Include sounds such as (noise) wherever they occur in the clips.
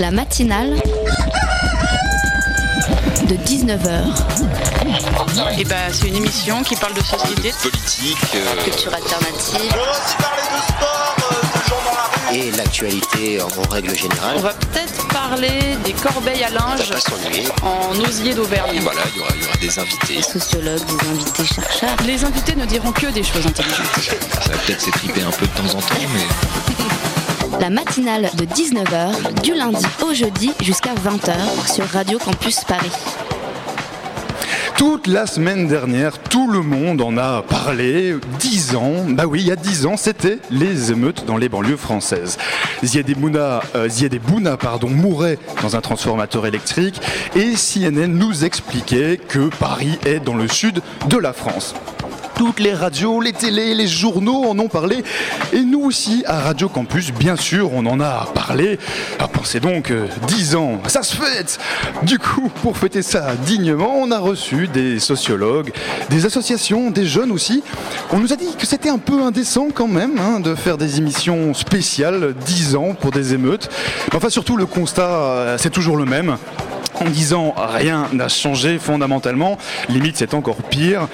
La matinale de 19h. Et bah, c'est une émission qui parle de société, politique, euh, Culture alternative. On va aussi parler de sport, euh, de gens dans la rue. et l'actualité en, règle générale. On va peut-être parler des corbeilles à linge en osier d'Auvergne. Voilà, il y aura, il y aura des invités. Sociologues, des invités chercheurs. Les invités ne diront que des choses intelligentes. Ça va peut-être s'étriper un peu de temps en temps, mais La matinale de 19h, du lundi au jeudi jusqu'à 20h sur Radio Campus Paris. Toute la semaine dernière, tout le monde en a parlé. 10 ans, bah oui, il y a 10 ans, c'était les émeutes dans les banlieues françaises. Ziad Bouna, euh, Bouna, pardon, mourait dans un transformateur électrique et CNN nous expliquait que Paris est dans le sud de la France. Toutes les radios, les télés, les journaux en ont parlé. Et nous aussi, à Radio Campus, bien sûr, on en a parlé. Ah, pensez donc, euh, 10 ans, ça se fête Du coup, pour fêter ça dignement, on a reçu des sociologues, des associations, des jeunes aussi. On nous a dit que c'était un peu indécent quand même hein, de faire des émissions spéciales 10 ans pour des émeutes. Enfin, surtout, le constat, euh, c'est toujours le même en disant rien n'a changé fondamentalement, limite c'est encore pire.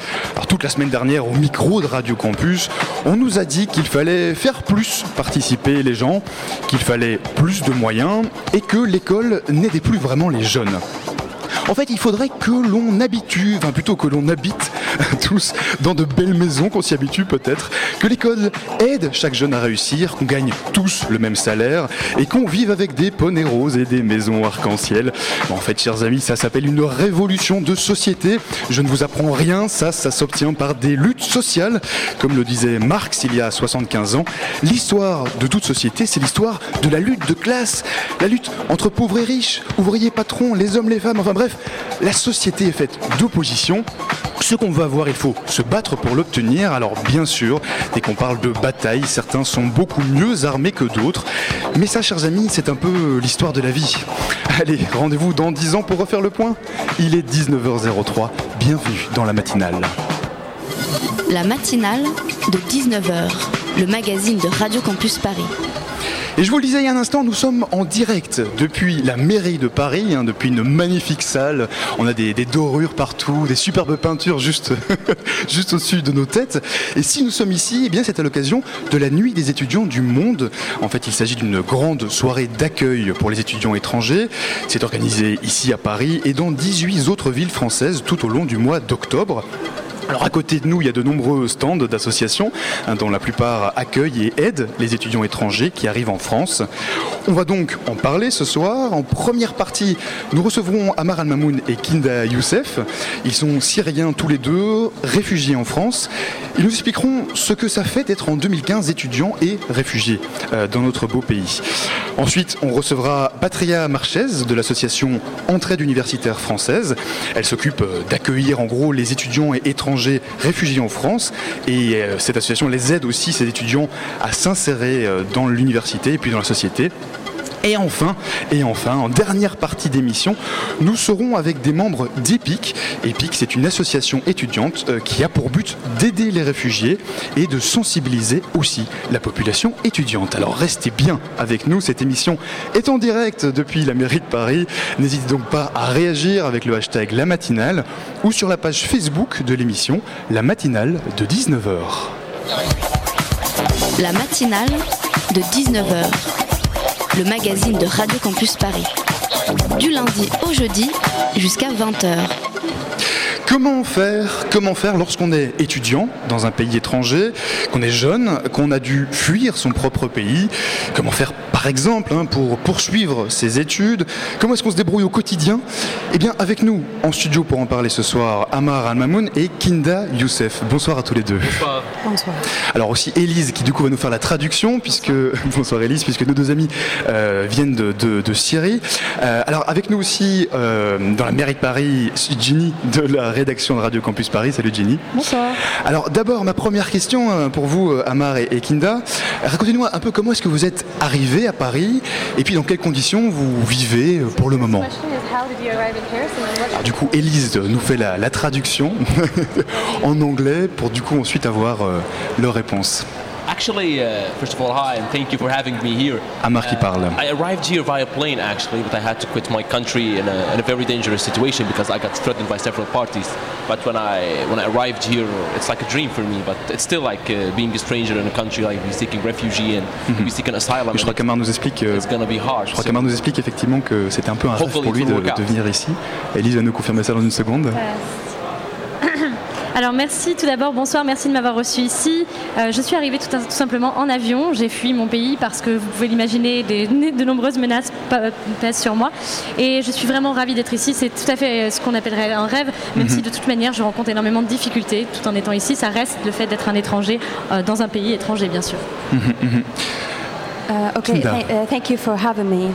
Toute la semaine dernière au micro de Radio Campus, on nous a dit qu'il fallait faire plus participer les gens, qu'il fallait plus de moyens et que l'école n'aidait plus vraiment les jeunes. En fait, il faudrait que l'on habitue, enfin plutôt que l'on habite (laughs) tous dans de belles maisons, qu'on s'y habitue peut-être, que l'école aide chaque jeune à réussir, qu'on gagne tous le même salaire et qu'on vive avec des poneys roses et des maisons arc-en-ciel. En fait, chers amis, ça s'appelle une révolution de société. Je ne vous apprends rien, ça, ça s'obtient par des luttes sociales. Comme le disait Marx il y a 75 ans, l'histoire de toute société, c'est l'histoire de la lutte de classe, la lutte entre pauvres et riches, ouvriers, patrons, les hommes, les femmes, enfin bref, la société est faite d'opposition. Ce qu'on veut avoir, il faut se battre pour l'obtenir. Alors bien sûr, dès qu'on parle de bataille, certains sont beaucoup mieux armés que d'autres. Mais ça, chers amis, c'est un peu l'histoire de la vie. Allez, rendez-vous dans 10 ans pour refaire le point. Il est 19h03. Bienvenue dans la matinale. La matinale de 19h, le magazine de Radio Campus Paris. Et je vous le disais il y a un instant, nous sommes en direct depuis la mairie de Paris, hein, depuis une magnifique salle. On a des, dorures partout, des superbes peintures juste, (laughs) juste au-dessus de nos têtes. Et si nous sommes ici, eh bien c'est à l'occasion de la nuit des étudiants du monde. En fait, il s'agit d'une grande soirée d'accueil pour les étudiants étrangers. C'est organisé ici à Paris et dans 18 autres villes françaises tout au long du mois d'octobre. Alors à côté de nous, il y a de nombreux stands d'associations hein, dont la plupart accueillent et aident les étudiants étrangers qui arrivent en France. On va donc en parler ce soir. En première partie, nous recevrons Amar Al-Mamoun et Kinda Youssef. Ils sont syriens tous les deux, réfugiés en France. Ils nous expliqueront ce que ça fait d'être en 2015 étudiants et réfugiés euh, dans notre beau pays. Ensuite, on recevra Patria Marchez de l'association Entraide universitaire française. Elle s'occupe euh, d'accueillir en gros les étudiants et étrangers réfugiés en France et euh, cette association les aide aussi ces étudiants à s'insérer euh, dans l'université et puis dans la société. Et enfin, et enfin, en dernière partie d'émission, nous serons avec des membres d'EPIC. EPIC, c'est une association étudiante euh, qui a pour but d'aider les réfugiés et de sensibiliser aussi la population étudiante. Alors restez bien avec nous, cette émission est en direct depuis la mairie de Paris. N'hésitez donc pas à réagir avec le hashtag La Matinale ou sur la page Facebook de l'émission La Matinale de 19h. La matinale de 19h, le magazine de Radio Campus Paris. Du lundi au jeudi jusqu'à 20h. Comment faire Comment faire lorsqu'on est étudiant dans un pays étranger, qu'on est jeune, qu'on a dû fuir son propre pays? Comment faire par exemple hein, pour poursuivre ses études Comment est-ce qu'on se débrouille au quotidien? Eh bien avec nous en studio pour en parler ce soir, Amar Al-Mamoun et Kinda Youssef. Bonsoir à tous les deux. Bonsoir. Alors aussi Élise qui du coup va nous faire la traduction puisque (laughs) bonsoir Élise puisque nos deux amis euh, viennent de, de- de Syrie. Euh, alors avec nous aussi euh, dans la mairie de Paris, Ginny de la rédaction de Radio Campus Paris. Salut Ginny. Bonsoir. Alors d'abord ma première question pour vous Amar et, et Kinda. Racontez-nous un peu comment est-ce que vous êtes arrivés à Paris et puis dans quelles conditions vous vivez euh, pour le moment? Alors, du coup Élise nous fait la, la traduction (laughs) en anglais pour du coup ensuite avoir euh, leur réponse. Actually, uh, first of all, hi and thank you for having me here. Amar qui parle. I arrived here via plane actually, but I had to quit my country in a, in a very dangerous situation because I got threatened by several parties. But when I when I arrived here, it's like a dream for me. But it's still like uh, being a stranger in a country like be seeking refugee and be seeking asylum. Je crois qu'Amar nous explique. euh, it's gonna be hard. Je crois So- qu'Amar nous explique effectivement que c'était un peu un rêve Hopefully pour lui de, venir ici. Elise va nous confirmer ça dans une seconde. Alors merci tout d'abord, bonsoir, merci de m'avoir reçu ici. Euh, je suis arrivée tout, tout simplement en avion. J'ai fui mon pays parce que vous pouvez l'imaginer, des- (laughs) de nombreuses menaces pa- pèsent sur moi. Et je suis vraiment ravie d'être ici. C'est tout à fait ce qu'on appellerait un rêve, même si de toute manière je rencontre énormément de difficultés tout en étant ici. Ça reste le fait d'être un étranger euh, dans un pays étranger, bien sûr. Uh, okay, Kinda. th- uh, thank you for having me.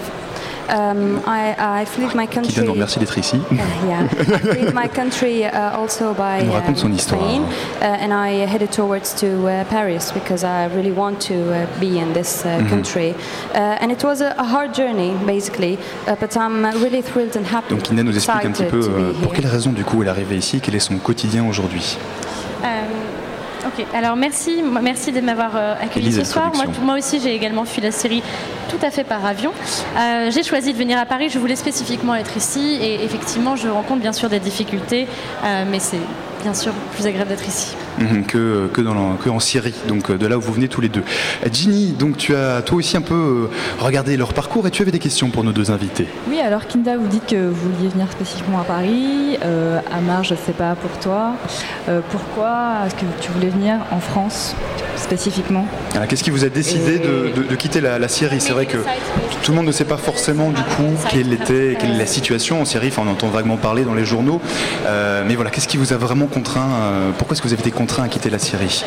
Um, I, I fled my country. Kinda nous remercie d'être ici. (laughs) Uh, yeah, I fled my country uh, also by nous raconte son um, histoire. plane, uh, and I headed towards to uh, Paris because I really want to uh, be in this uh, country. Uh, and it was a, a hard journey, basically, uh, but I'm uh, really thrilled and happy. Donc nous explique un petit peu euh, pour quelle raison du coup elle est arrivée ici, quel est son quotidien aujourd'hui? Euh, ok, alors merci, merci de m'avoir euh, accueilli ce soir. Moi, aussi, j'ai également fui la Syrie tout à fait par avion. Euh, j'ai choisi de venir à Paris. Je voulais spécifiquement être ici et effectivement, je rencontre bien sûr des difficultés, euh, mais c'est bien sûr plus agréable d'être ici. Mhm, que, que, dans la- que en Syrie, donc euh, de là où vous venez tous les deux. Euh, Ginny, donc tu as toi aussi un peu euh, regardé leur parcours et tu avais des questions pour nos deux invités. Oui, alors Kinda, vous dites que vous vouliez venir spécifiquement à Paris. Euh, Amar, je ne sais pas pour toi. Euh, pourquoi est-ce que tu voulais venir en France spécifiquement? Alors, Qu'est-ce qui vous a décidé de, de- de quitter la, la Syrie? C'est vrai que tout le monde ne sait pas forcément du coup quelle était, quelle est la situation en Syrie. Enfin, on entend vaguement parler dans les journaux. Euh, mais voilà, qu'est-ce qui vous a vraiment contraint euh, Pourquoi est-ce que vous avez été contraint à quitter la Syrie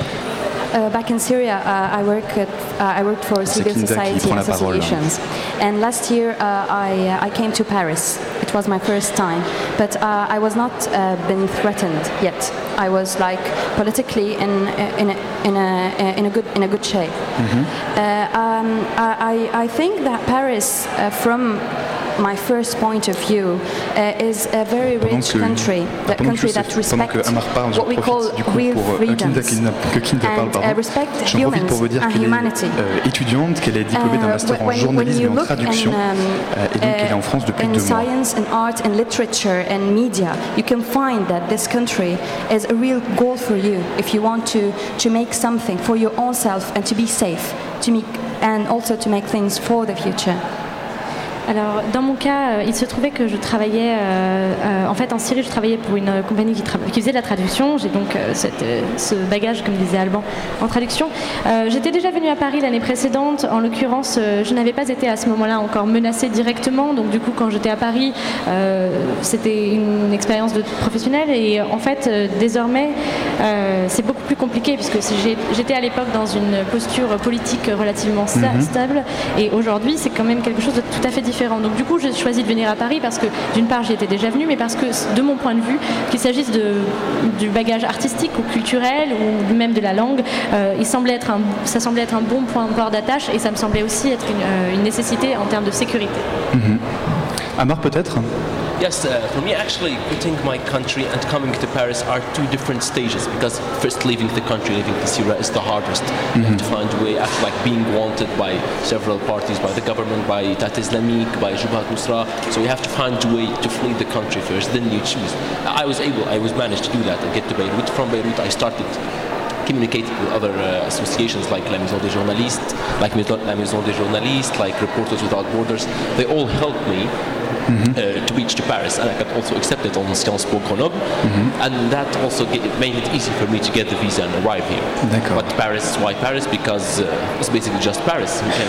Uh, back in Syria, uh, I, work at, uh, I worked for civil society associations. And last year, uh, I, uh, I came to Paris. It was my first time, but uh, I was not uh, been threatened yet. I was like politically in in a, in a, in a good in a good shape. Uh, um, I, I I think that Paris, uh, from my first point of view, uh, is a very rich country, pendant country that respects Amar parle, j'en what we call real euh, freedoms Kinda- que Kinda parle, and uh, respect J'en profite pour vous dire humans and humanity. euh, étudiante, qu'elle est diplômée d'un master en when- when journalisme et you en look traduction, in, et donc elle est en France depuis in deux mois. science and art and literature and media, you can find that this country is a real goal for you if you want to, to make something for your own self and to be safe, to make, and also to make things for the future. Alors, dans mon cas, euh, il se trouvait que je travaillais, euh, euh, en fait, en Syrie, je travaillais pour une compagnie qui, tra- qui faisait de la traduction. J'ai donc euh, cette, ce bagage, comme disait Alban, en traduction. J'étais déjà venue à Paris l'année précédente. En l'occurrence, je n'avais pas été à ce moment-là encore menacée directement. Donc, du coup, quand j'étais à Paris, c'était une expérience de professionnelle. Et en fait, désormais, c'est beaucoup plus compliqué puisque j'étais à l'époque dans une posture politique relativement Mhm. stable. Et aujourd'hui, c'est quand même quelque chose de tout à fait différent. Donc, du coup, j'ai choisi de venir à Paris parce que, d'une part, j'y étais déjà venue, mais parce que, de mon point de vue, qu'il s'agisse du bagage artistique ou culturel ou même de la langue, euh, il semblait être un, ça semblait être un bon point port d'attache et ça me semblait aussi être une, euh, nécessité en termes de sécurité. Mhm. Amar peut-être? Yes, uh, for me, actually, quitting my country and coming to Paris are two different stages. Because first, leaving the country, leaving the Syria is the hardest. You have to find a way, after like being wanted by several parties, by the government, by Tat Islamique, by Jubhat Nusra. So you have to find a way to flee the country first. Then you choose. I was able, I was managed to do that and get to Beirut. From Beirut, I started communicated with other uh, associations like La Maison des Journalistes, like La Maison des Journalistes, like Reporters Without Borders. They all helped me uh, to reach to Paris, and I got also accepted on Sciences Po Grenoble, and that also ge- made it easy for me to get the visa and arrive here. But Paris, why Paris? Because uh, it's basically just Paris. Can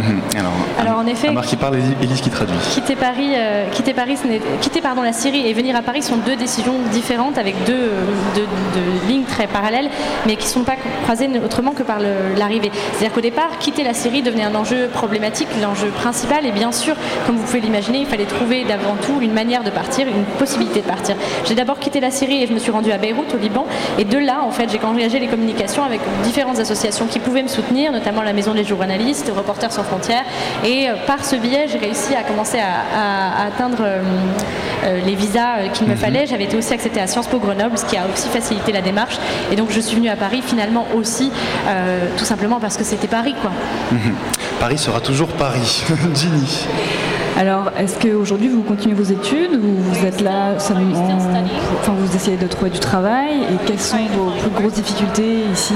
Mhm. Alors, Alors, en effet, Amar qui parle, Élise- Élise qui traduit. Quitter Paris, euh, quitter Paris, quitter pardon la Syrie et venir à Paris sont deux décisions différentes avec deux, deux- deux lignes très parallèles, mais qui ne sont pas croisées autrement que par l'arrivée. C'est-à-dire qu'au départ, quitter la Syrie devenait un enjeu problématique, l'enjeu principal, et bien sûr, comme vous pouvez l'imaginer. il fallait trouver d'avant tout une manière de partir, une possibilité de partir. J'ai d'abord quitté la Syrie et je me suis rendue à Beyrouth, au Liban. Et de là, en fait, j'ai engagé les communications avec différentes associations qui pouvaient me soutenir, notamment la Maison des journalistes, Reporters sans frontières. Et euh, par ce biais, j'ai réussi à commencer à, atteindre euh, euh, les visas qu'il me mhm. fallait. J'avais été aussi acceptée à Sciences Po Grenoble, ce qui a aussi facilité la démarche. Et donc, je suis venue à Paris finalement aussi, tout simplement parce que c'était Paris, quoi. Mhm. Paris sera toujours Paris. (laughs) Ginny. Alors, est-ce qu'aujourd'hui vous continuez vos études ou vous êtes là seulement, enfin vous essayez de trouver du travail et quelles sont vos plus grosses difficultés ici?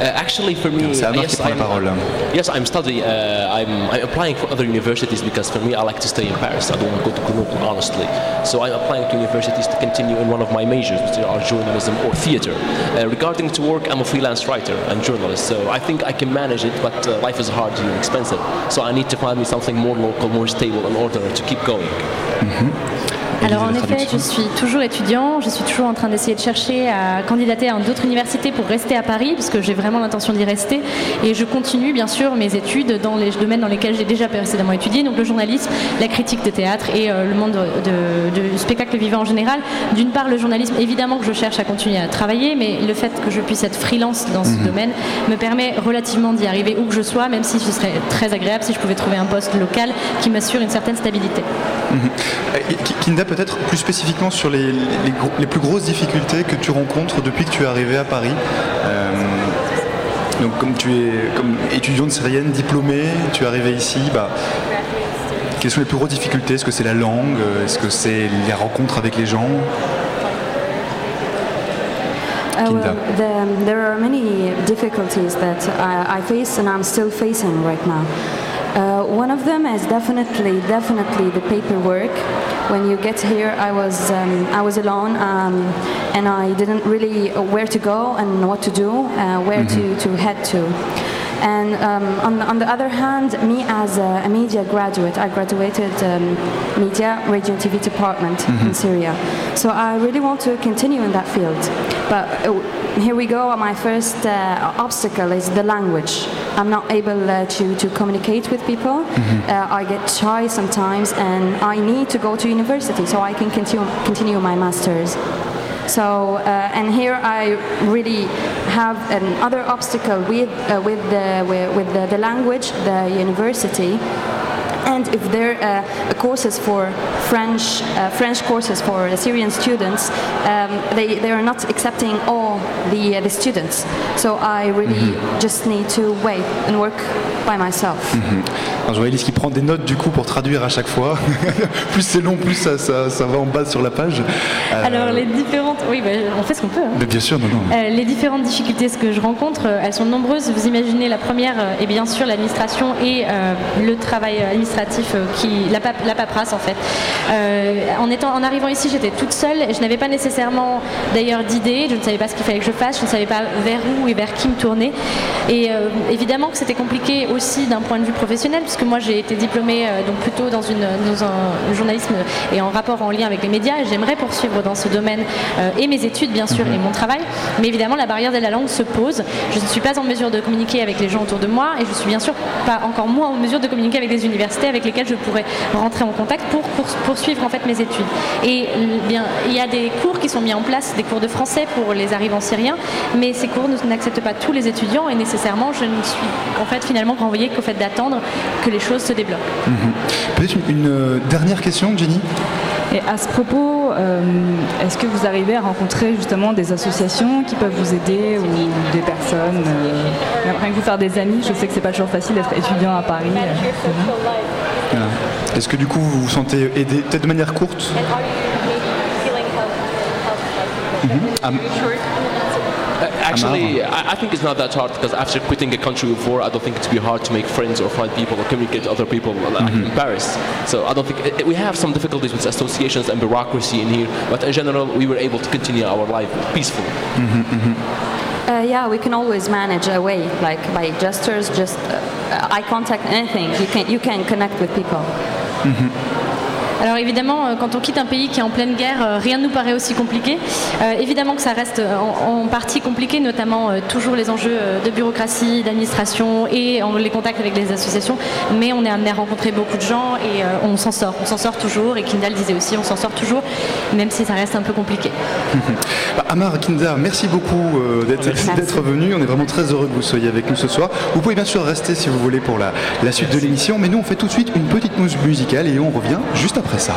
Actually, for me, yes, I'm, yes, I'm studying. Uh, I'm, I'm, applying for other universities because for me, I like to stay in Paris. I don't want to go to Grenoble, honestly. So I'm applying to universities to continue in one of my majors, which are journalism or theater. Uh, regarding to work, I'm a freelance writer and journalist, so I think I can manage it. But uh, life is hard and expensive, so I need to find me something more local, more stable, in order to keep going. Mm-hmm. Alors en effet, je suis toujours étudiant, je suis toujours en train d'essayer de chercher à candidater à d'autres universités pour rester à Paris, parce que j'ai vraiment l'intention d'y rester. Et je continue bien sûr mes études dans les domaines dans lesquels j'ai déjà précédemment étudié, donc le journalisme, la critique de théâtre et euh, le monde du spectacle vivant en général. D'une part, le journalisme, évidemment que je cherche à continuer à travailler, mais le fait que je puisse être freelance dans ce mhm. domaine me permet relativement d'y arriver où que je sois, même si ce serait très agréable si je pouvais trouver un poste local qui m'assure une certaine stabilité. Mhm peut-être plus spécifiquement sur les, les, plus grosses difficultés que tu rencontres depuis que tu es arrivé à Paris. Euh, donc comme tu es comme étudiante syrienne diplômée, tu es arrivé ici, bah, quelles sont les plus grosses difficultés? Est-ce que c'est la langue? Est-ce que c'est les rencontres avec les gens? Uh, well, the, there are many difficulties that I, I face and I'm still facing right now. Uh, one of them is definitely, definitely the paperwork. When you get here, I was, um, I was alone, um, and I didn't really know where to go and what to do, uh, where mm-hmm. to, to head to. And um, on, the, on, the, other hand, me as a, a media graduate, I graduated um, media, radio and TV department mm-hmm. in Syria. So I really want to continue in that field. But uh, here we go. My first uh, obstacle is the language. I'm not able uh, to, to communicate with people. Mm-hmm. Uh, I get shy sometimes, and I need to go to university so I can continue, continue my master's. So, uh, and here I really have another obstacle with, uh, with, the, with the, the language, the university and if there are uh, courses for French uh, French courses for Syrian students, um, they, they are not accepting all the, uh, the students. So I really mm -hmm. just need to wait and work by myself. Mm -hmm. Alors, je vois Elise qui prend des notes du coup pour traduire à chaque fois. (laughs) plus c'est long, plus ça, ça, ça, va en bas sur la page. Euh... Alors les différentes, oui, bah, on fait ce qu'on peut. Hein. Mais bien sûr, non, non. Euh, les différentes difficultés ce que je rencontre, euh, elles sont nombreuses. Vous imaginez la première est bien sûr l'administration et le travail administratif euh, qui, la, la, paperasse en fait. Euh, en, étant, en arrivant ici, j'étais toute seule et je n'avais pas nécessairement d'ailleurs d'idée, je ne savais pas ce qu'il fallait que je fasse, je ne savais pas vers où et vers qui me tourner. Et euh, évidemment que c'était compliqué aussi d'un point de vue professionnel, puisque moi j'ai été diplômée donc plutôt dans, une, dans un journalisme et en rapport en lien avec les médias, et j'aimerais poursuivre dans ce domaine et mes études bien sûr et mon travail. Mais évidemment, la barrière de la langue se pose. Je ne suis pas en mesure de communiquer avec les gens autour de moi et je suis bien sûr pas encore moins en mesure de communiquer avec les universités avec lesquelles je pourrais rentrer en contact pour, poursuivre en fait mes études. Et bien, il y a des cours qui sont mis en place, des cours de français pour les arrivants syriens, mais ces cours n'acceptent pas tous les étudiants et nécessairement je ne suis en fait finalement renvoyée qu'au fait d'attendre que les choses se débloquent. Mhm. Peut-être une, euh, dernière question, Jenny? Et à ce propos, euh, est-ce que vous arrivez à rencontrer justement des associations qui peuvent vous aider ou des personnes euh, Rien que vous faire des amis, je sais que c'est pas toujours facile d'être étudiant à Paris. Est-ce que du coup vous vous sentez aidé, peut-être de manière courte? Actually, I, I, think it's not that hard because after quitting a country before, I don't think it's be hard to make friends or find people or communicate to other people like mm-hmm. in Paris. So I don't think it, we have some difficulties with associations and bureaucracy in here, but in general, we were able to continue our life peacefully. Mm-hmm, mm-hmm. Uh, yeah, we can always manage a way, like by gestures, just uh, eye contact, anything. You can you can connect with people. Alors évidemment, euh, quand on quitte un pays qui est en pleine guerre, euh, rien ne nous paraît aussi compliqué. Euh, évidemment que ça reste en, en partie compliqué, notamment euh, toujours les enjeux de bureaucratie, d'administration et en- les contacts avec les associations. Mais on est amené à rencontrer beaucoup de gens et euh, on s'en sort. On s'en sort toujours. Et Kindal disait aussi, on s'en sort toujours, même si ça reste un peu compliqué. (laughs) Bah, Amar Kindar, merci beaucoup euh, (laughs) d'être venu. On est vraiment très heureux que vous soyez avec nous ce soir. Vous pouvez bien sûr rester si vous voulez pour la, la suite de l'émission, mais nous on fait tout de suite une petite pause musicale et on revient juste après ça.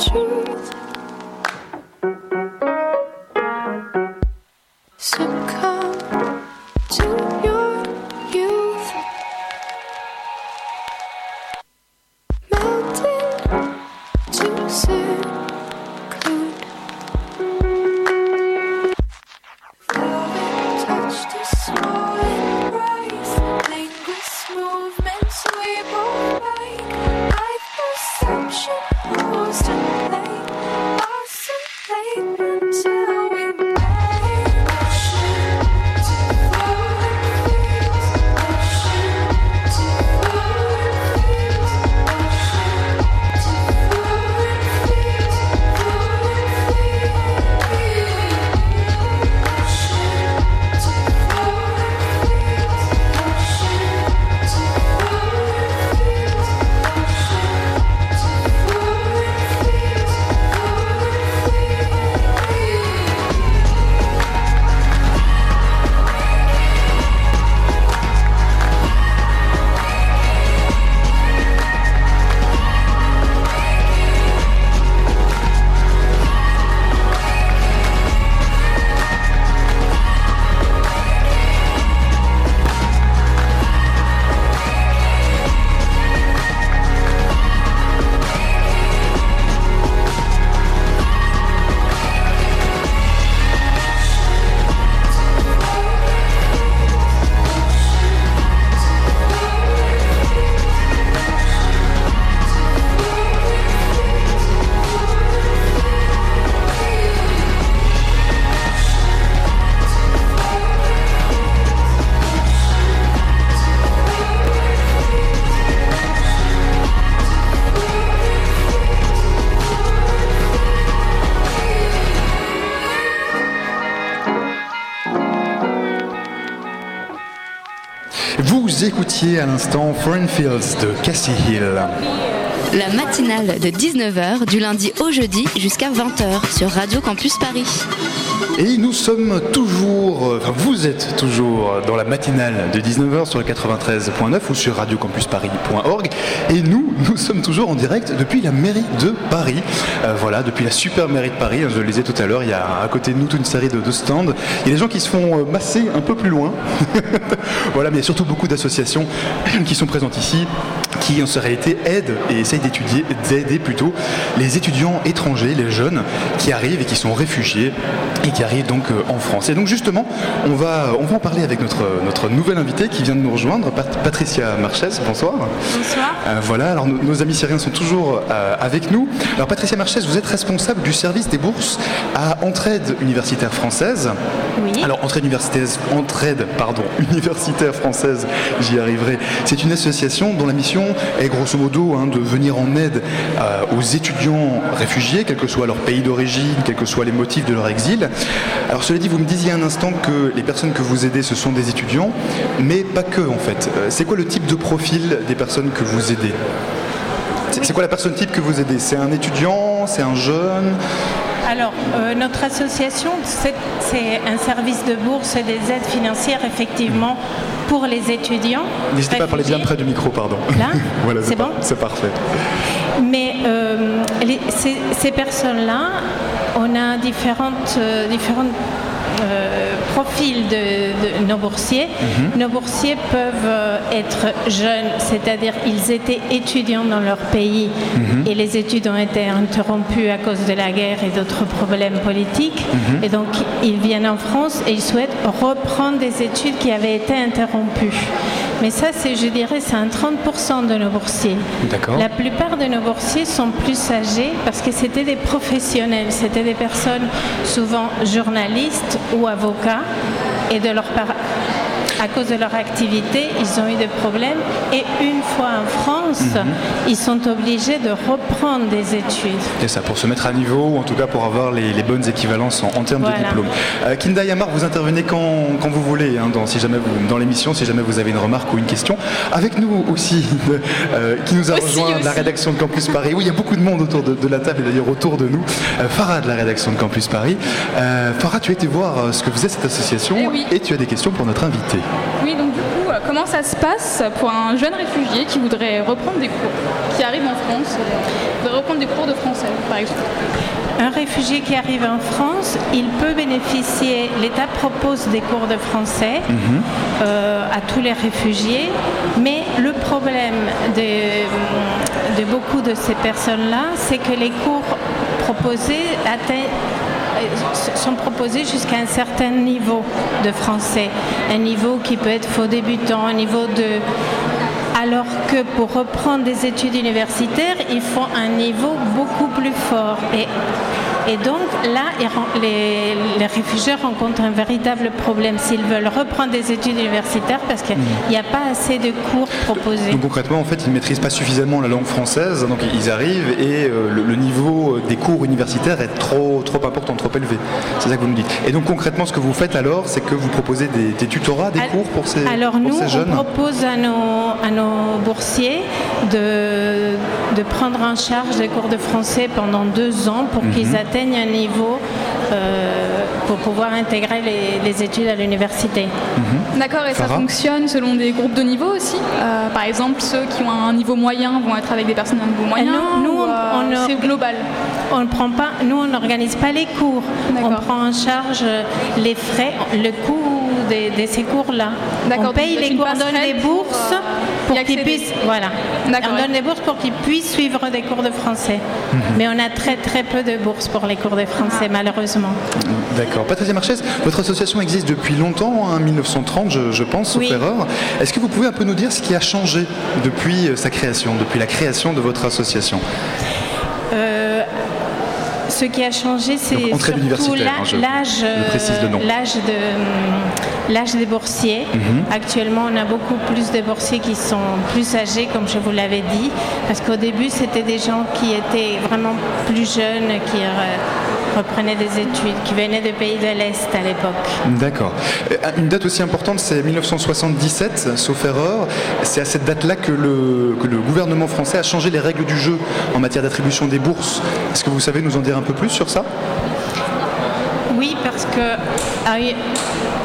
去 à l'instant Foreign Fields de Cassie Hill. La matinale de 19h du lundi au jeudi jusqu'à 20h sur Radio Campus Paris. Et nous sommes toujours, euh, enfin vous êtes toujours dans la matinale de 19h sur le 93.9 ou sur radiocampusparis.org. Et nous, nous sommes toujours en direct depuis la mairie de Paris. Euh, voilà, depuis la super mairie de Paris. Je le disais tout à l'heure, il y a à côté de nous toute une série de, de stands. Il y a des gens qui se font euh, masser un peu plus loin. (laughs) voilà, mais il y a surtout beaucoup d'associations qui sont présentes ici. Qui en réalité aide et essaye d'étudier, d'aider plutôt les étudiants étrangers, les jeunes qui arrivent et qui sont réfugiés et qui arrivent donc euh, en France. Et donc justement, on va, on va en parler avec notre, notre nouvelle invitée qui vient de nous rejoindre, Pat- Patricia Marchès. Bonsoir. Bonsoir. Euh, voilà, alors nos, nos amis syriens sont toujours euh, avec nous. Alors Patricia Marchès, vous êtes responsable du service des bourses à Entraide Universitaire Française. Oui. Alors Entraide Universitaire, Entraide, pardon, (laughs) Universitaire Française, j'y arriverai. C'est une association dont la mission est grosso modo hein, de venir en aide euh, aux étudiants réfugiés, quel que soit leur pays d'origine, quels que soient les motifs de leur exil. Alors cela dit, vous me disiez un instant que les personnes que vous aidez, ce sont des étudiants, mais pas que en fait. Euh, C'est quoi le type de profil des personnes que vous aidez? C'est quoi la personne type que vous aidez? C'est un étudiant? C'est un jeune? Alors, euh, notre association, c'est un service de bourse et des aides financières, effectivement, pour les étudiants. N'hésitez pas à parler bien près du micro, pardon. Là (laughs) Voilà, C'est bon C'est parfait. Mais euh, les- ces, ces personnes-là, on a différentes, euh, différentes euh, profils de, de nos boursiers. Mhm. Nos boursiers peuvent euh, être jeunes, c'est-à-dire ils étaient étudiants dans leur pays Mhm. et les études ont été interrompues à cause de la guerre et d'autres problèmes politiques. Mhm. Et donc ils viennent en France et ils souhaitent reprendre des études qui avaient été interrompues. Mais ça, c'est, je dirais, c'est un 30% de nos boursiers. D'accord. La plupart de nos boursiers sont plus âgés parce que c'était des professionnels, c'était des personnes souvent journalistes ou avocats et de leur part, à cause de leur activité, ils ont eu des problèmes et une fois en France, ils sont obligés de reprendre des études. C'est ça, pour se mettre à niveau, ou en tout cas pour avoir les, les bonnes équivalences en, en termes Voilà. de diplôme. Euh, Kinda Yamar, vous intervenez quand, quand vous voulez, hein, dans, si jamais vous- dans l'émission, si jamais vous avez une remarque ou une question. Avec nous aussi, (laughs) euh, qui nous a Aussi, rejoint de la rédaction de Campus Paris. Oui, il y a beaucoup de monde autour de, de la table et d'ailleurs autour de nous. Euh, Farah de la rédaction de Campus Paris. Euh, Farah, tu as été voir ce que faisait cette association Eh oui. et tu as des questions pour notre invité. Oui, donc du coup, euh, comment ça se passe pour un jeune réfugié qui voudrait reprendre des cours, qui arrive en France, euh, voudrait reprendre des cours de français, par exemple Un réfugié qui arrive en France, il peut bénéficier, l'État propose des cours de français euh, à tous les réfugiés, mais le problème de, de beaucoup de ces personnes-là, c'est que les cours proposés atteignent sont proposés jusqu'à un certain niveau de français, un niveau qui peut être faux débutant, un niveau de alors que pour reprendre des études universitaires, il faut un niveau beaucoup plus fort. Et, et donc là, les, les réfugiés rencontrent un véritable problème s'ils veulent reprendre des études universitaires parce qu'il n'y a pas assez de cours proposés. Donc concrètement, en fait, ils ne maîtrisent pas suffisamment la langue française, donc ils arrivent et euh, le, le niveau des cours universitaires est trop, trop important, trop élevé. C'est ça que vous nous dites. Et donc concrètement, ce que vous faites alors, c'est que vous proposez des, des tutorats, des cours pour ces, Alors pour nous, ces on jeunes propose à nos, à nos boursiers de, de prendre en charge des cours de français pendant deux ans pour Mhm. qu'ils atteignent un niveau euh, pour pouvoir intégrer les, les études à l'université. D'accord, et ça fonctionne selon des groupes de niveau aussi? Euh, Par exemple, ceux qui ont un niveau moyen vont être avec des personnes à un niveau moyen nous, nous, ou, on- euh, on- c'est global? On ne prend pas, nous on n'organise pas les cours. On prend en charge les frais, le coût de, de ces cours-là. D'accord, On paye les cours, on donne passerelle des pour, bourses euh, pour qu'ils puissent, voilà. On donne des bourses pour qu'ils puissent suivre des cours de français. Mais on a très très peu de bourses pour les cours de français, malheureusement. D'accord. Patricia Marchès, votre association existe depuis longtemps, hein, 1930 je, je pense, sauf Oui. erreur. Est-ce que vous pouvez un peu nous dire ce qui a changé depuis euh, sa création, depuis la création de votre association? Euh, ce qui a changé, c'est surtout hein, l'âge, euh, l'âge de l'âge des boursiers. Mhm. Actuellement, on a beaucoup plus de boursiers qui sont plus âgés, comme je vous l'avais dit, parce qu'au début, c'était des gens qui étaient vraiment plus jeunes, qui reprenaient des études, qui venaient de pays de l'Est à l'époque. D'accord. Euh, Une date aussi importante, c'est 1977, sauf erreur. C'est à cette date-là que le, que le gouvernement français a changé les règles du jeu en matière d'attribution des bourses. Est-ce que vous savez nous en dire un peu plus sur ça? Oui, parce que ah oui,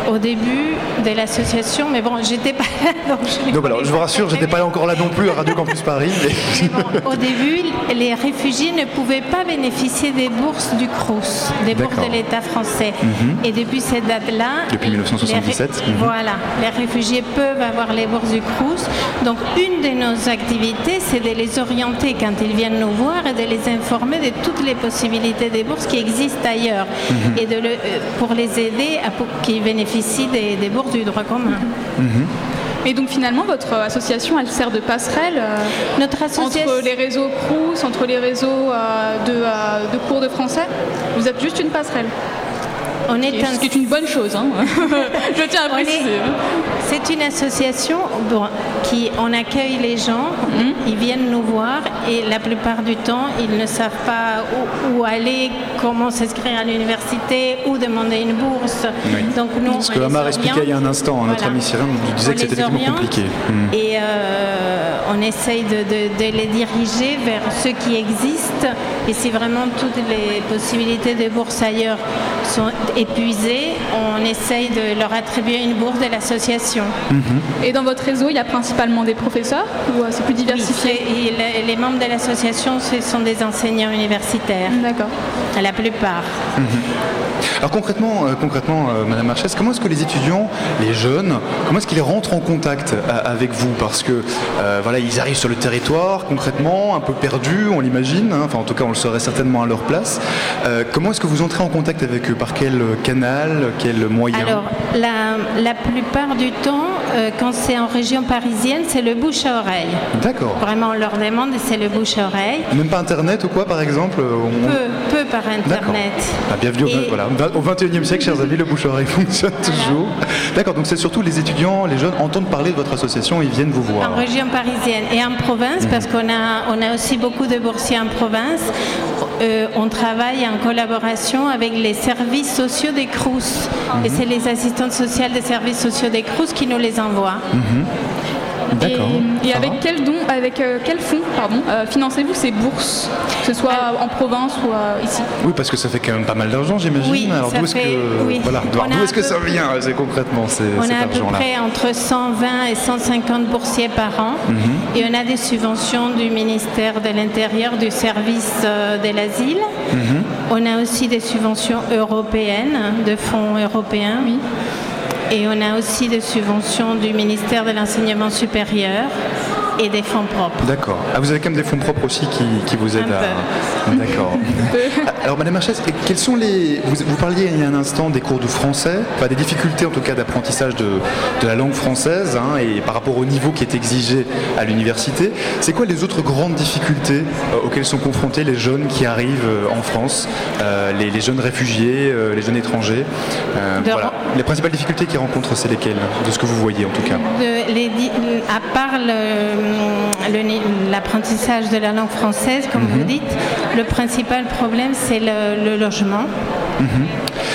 au début de l'association, mais bon, j'étais pas là, (laughs) donc je Donc alors, je vous rassure, j'étais pas encore là non plus à Radio Campus Paris. mais- Au début, les réfugiés ne pouvaient pas bénéficier des bourses du CRUS, des bourses de l'État français. Mhm. Et depuis cette date-là, Depuis 1977, les ré- mhm. voilà, les réfugiés peuvent avoir les bourses du CRUS. Donc, une de nos activités, c'est de les orienter quand ils viennent nous voir et de les informer de toutes les possibilités des bourses qui existent ailleurs Mhm. et de le- euh, pour les aider à pour qu'ils bénéficient des, des bourses du droit commun. Et donc finalement, votre association, elle sert de passerelle euh, Notre association- entre les réseaux Crous, entre les réseaux euh, de, euh, de cours de français? Vous êtes juste une passerelle? On est Ce qui est- un- ce qui est une bonne chose. hein. (laughs) Je tiens à préciser. C'est une association bon, qui on accueille les gens, Mhm. ils viennent nous voir et la plupart du temps ils ne savent pas où, où aller, comment s'inscrire à l'université, où demander une bourse. Oui. Donc nous Ce que Amar expliquait il y a un instant, notre ami Cyril nous disait On que c'était oriente compliqué. Mhm. Et euh, on essaye de, de- de les diriger vers ceux qui existent. Et si vraiment toutes les possibilités de bourse ailleurs sont épuisées, on essaye de leur attribuer une bourse de l'association. Et dans votre réseau, il y a principalement des professeurs ou euh, c'est plus diversifié Oui, et les membres de l'association, ce sont des enseignants universitaires. D'accord. La plupart. Alors concrètement, euh, concrètement euh, Madame Marchès, comment est-ce que les étudiants, les jeunes, comment est-ce qu'ils rentrent en contact euh, avec vous? Parce que voilà, ils arrivent sur le territoire concrètement, un peu perdus, on l'imagine. hein. Enfin, en tout cas, on le saurait certainement à leur place. Comment est-ce que vous entrez en contact avec eux? Par quel canal? Quel moyen? Alors, la, la plupart du temps, quand c'est en région parisienne, c'est le bouche à oreille. D'accord. Vraiment, on leur demande et c'est le bouche à oreille. Même pas Internet ou quoi, par exemple on- Peu, peu par Internet. Ah, bienvenue au, Et- voilà, au 21e siècle, chers amis, le bouche-oreille (laughs) fonctionne toujours. D'accord, donc c'est surtout les étudiants, les jeunes entendent parler de votre association et ils viennent vous voir. En région parisienne et en province, Mhm. parce qu'on a, on a aussi beaucoup de boursiers en province. Euh, on travaille en collaboration avec les services sociaux des CRUS. Et c'est les assistantes sociales des services sociaux des CRUS qui nous les envoient. D'accord. Et avec quel don, avec euh, quel fonds, pardon, euh, financez-vous ces bourses, que ce soit en province ou euh, ici? Oui, parce que ça fait quand même pas mal d'argent, j'imagine. Oui, Alors d'où est-ce que, oui. voilà, d'où est-ce que peu- ça vient, c'est concrètement ces- On cet a à peu près entre 120 et 150 boursiers par an. Mhm. Et on a des subventions du ministère de l'Intérieur, du service euh, de l'asile. Mhm. On a aussi des subventions européennes, de fonds européens. Et on a aussi des subventions du ministère de l'Enseignement supérieur et des fonds propres. D'accord. Ah, vous avez quand même des fonds propres aussi qui, qui vous aident Un à. D'accord. (laughs) Alors, Madame Marchès, quels sont les. Vous, vous parliez il y a un instant des cours de français, enfin des difficultés en tout cas d'apprentissage de, de la langue française, hein, et par rapport au niveau qui est exigé à l'université. C'est quoi les autres grandes difficultés euh, auxquelles sont confrontés les jeunes qui arrivent euh, en France, euh, les, les jeunes réfugiés, euh, les jeunes étrangers Voilà. Les principales difficultés qu'ils rencontrent, c'est lesquelles De ce que vous voyez en tout cas. De- les à part le- l'apprentissage de la langue française, comme vous Mhm. dites, le principal problème, c'est le, le logement. Mhm.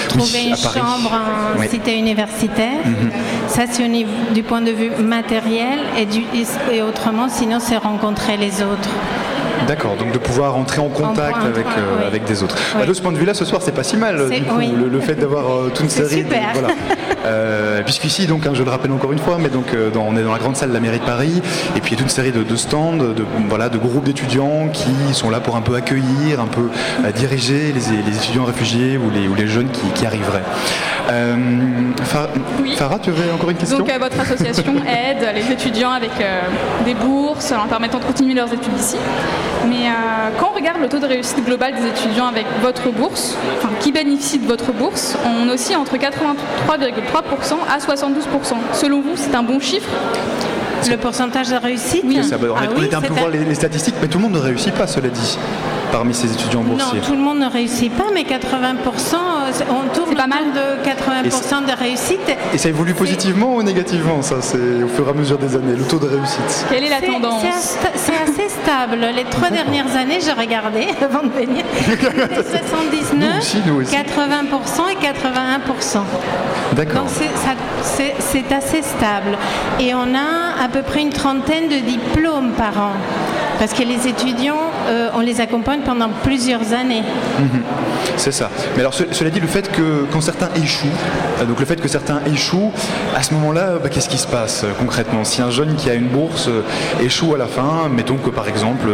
Trouver Oui, une chambre en Oui. cité universitaire, Mhm. ça c'est au niveau- du point de vue matériel et, du- et autrement, sinon c'est rencontrer les autres. D'accord, donc de pouvoir entrer en contact avec, euh, oui. avec des autres. Oui. Bah, de ce point de vue-là, ce soir, c'est pas si mal, C'est- du coup, oui. le, le fait d'avoir euh, toute une série. de- super. voilà. (laughs) Euh, Puisqu'ici, donc, hein, je le rappelle encore une fois, mais donc, euh, dans- on est dans la grande salle de la mairie de Paris, et puis il y a toute une série de, de stands, de, voilà, de groupes d'étudiants qui sont là pour un peu accueillir, un peu euh, diriger les, les étudiants réfugiés ou les, ou les jeunes qui, qui arriveraient. Fa- Farah, tu avais encore une question? Donc votre association (laughs) aide les étudiants avec des bourses, en permettant de continuer leurs études ici. Mais quand on regarde le taux de réussite global des étudiants avec votre bourse, enfin qui bénéficient de votre bourse, on oscille entre 83,3% à 72%. Selon vous, c'est un bon chiffre? Le pourcentage de réussite? Ça, bah, on, Ah est- on oui, était un peu voir les statistiques, mais tout le monde ne réussit pas, cela dit, parmi ces étudiants Non, boursiers. tout le monde ne réussit pas, mais 80%, euh, on tourne pas mal de 80% de réussite. Et ça évolue positivement ou négativement, ça, c'est au fur et à mesure des années, le taux de réussite? Quelle est la tendance? c'est assez stable. Les trois dernières années, j'ai regardé (laughs) avant de venir. (laughs) C'était 79, Nous aussi, nous aussi. 80% et 81%. D'accord. Donc c'est assez stable. Et on a à peu près une trentaine de diplômes par an. Parce que les étudiants, euh, on les accompagne pendant plusieurs années. Mhm. C'est ça. Mais alors, ce- cela dit, le fait que quand certains échouent, euh, donc le fait que certains échouent, à ce moment-là, bah, qu'est-ce qui se passe euh, concrètement? Si un jeune qui a une bourse échoue à la fin, mettons que par exemple,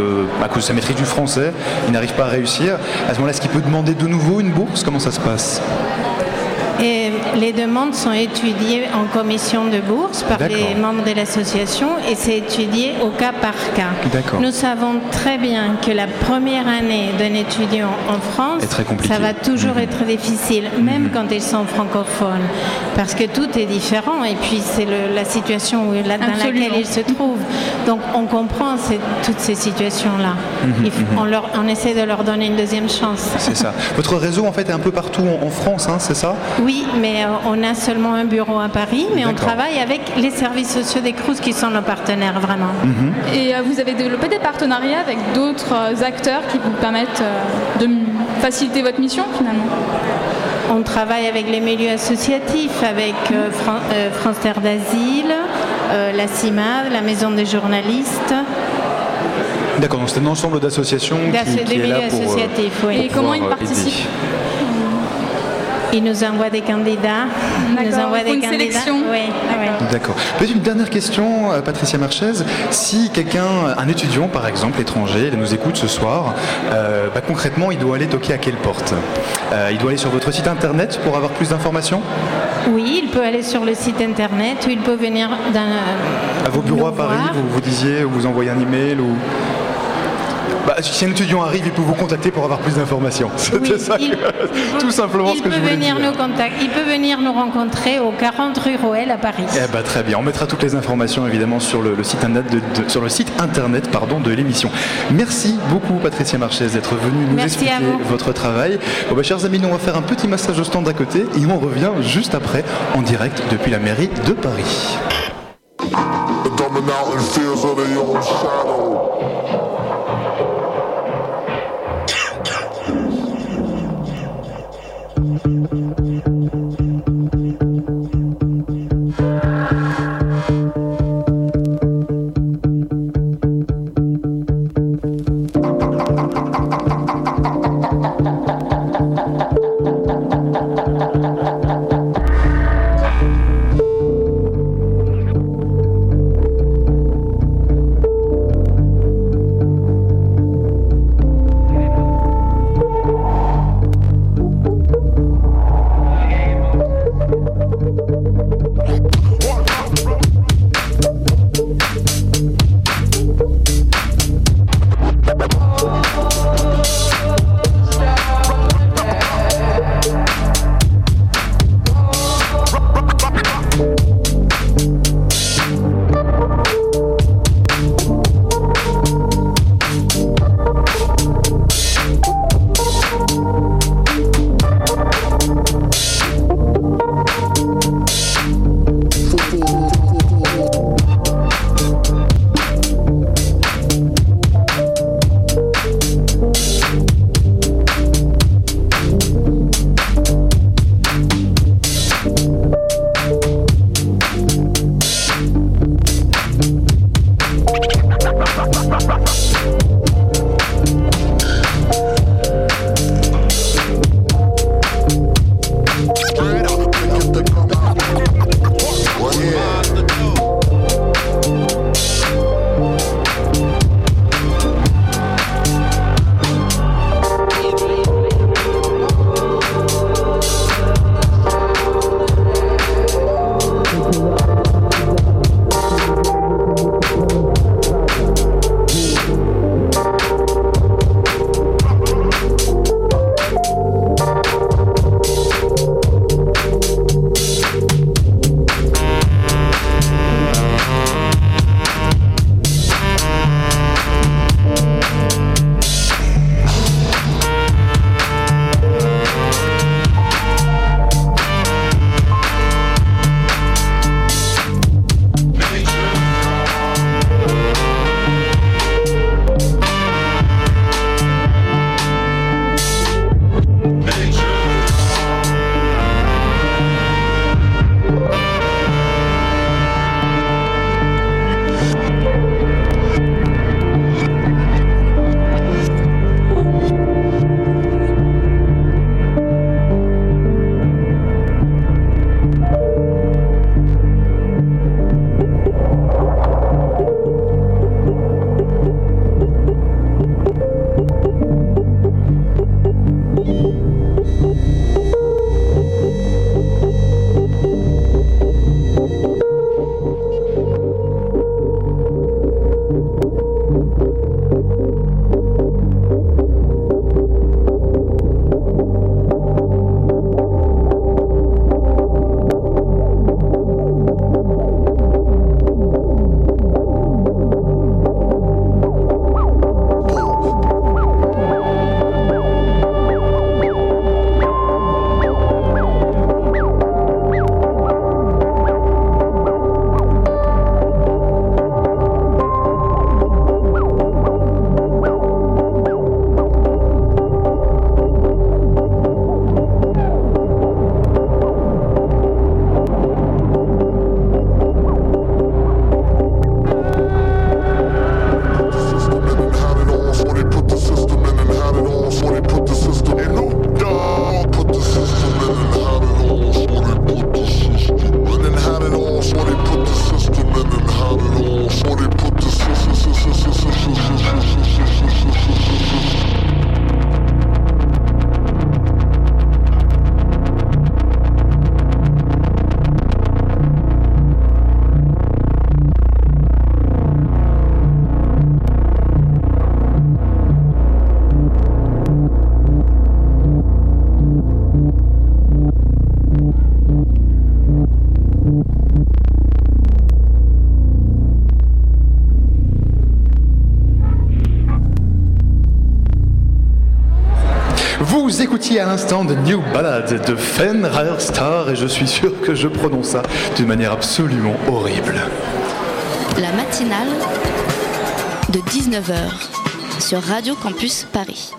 à cause de sa maîtrise du français, il n'arrive pas à réussir, à ce moment-là, est-ce qu'il peut demander de nouveau une bourse? Comment ça se passe? Et les demandes sont étudiées en commission de bourse par les membres de l'association et c'est étudié au cas par cas. Nous savons très bien que la première année d'un étudiant en France, Est très compliquée. ça va toujours être difficile, même quand ils sont francophones, parce que tout est différent et puis c'est la situation où- dans laquelle ils se trouvent. Donc on comprend ces- toutes ces situations-là. Mhm, mhm. on, leur- on essaie de leur donner une deuxième chance. C'est ça. Votre réseau, en fait, est un peu partout en, en France, hein, c'est ça? Oui, mais euh, on a seulement un bureau à Paris, mais on travaille avec les services sociaux des Crous qui sont nos partenaires vraiment. Mhm. Et euh, vous avez développé des partenariats avec d'autres euh, acteurs qui vous permettent de faciliter votre mission finalement? On travaille avec les milieux associatifs, avec euh, Fran- euh, France Terre d'Asile, euh, la CIMAD, la Maison des journalistes, D'accord, donc c'est un ensemble d'associations qui, qui des est là milieux pour, euh, associatifs. oui. pour Et comment ils participent aider. Ils nous envoient des candidats. Ils nous envoient font des une candidats. sélection. Oui. D'accord. Peut-être une dernière question, euh, Patricia Marchez. Si quelqu'un, un étudiant par exemple, étranger, il nous écoute ce soir, euh, bah, concrètement, il doit aller toquer à quelle porte? Euh, Il doit aller sur votre site internet pour avoir plus d'informations? Oui, il peut aller sur le site internet ou il peut venir d'un. À vos bureaux à Paris, voir. vous vous disiez, ou vous envoyez un email ou... Bah, si un étudiant arrive, il peut vous contacter pour avoir plus d'informations. (laughs) C'était Oui, ça, il- que- (laughs) tout simplement Il ce que peut je voulais venir dire. nous contacter. Il peut venir nous rencontrer au 40 rue Roel à Paris. Eh ben, très bien, on mettra toutes les informations évidemment sur le, le site internet de, de- sur le site internet pardon, de l'émission. Merci beaucoup Patricia Marchès d'être venue nous Merci expliquer votre travail. Bon, bah, chers amis, nous on va faire un petit massage au stand à côté et on revient juste après en direct depuis la mairie de Paris. Dumbing out in fears of their own shadow. L'instant de New Ballad de Fenrir Star et je suis sûr que je prononce ça d'une manière absolument horrible. La matinale de 19h sur Radio Campus Paris.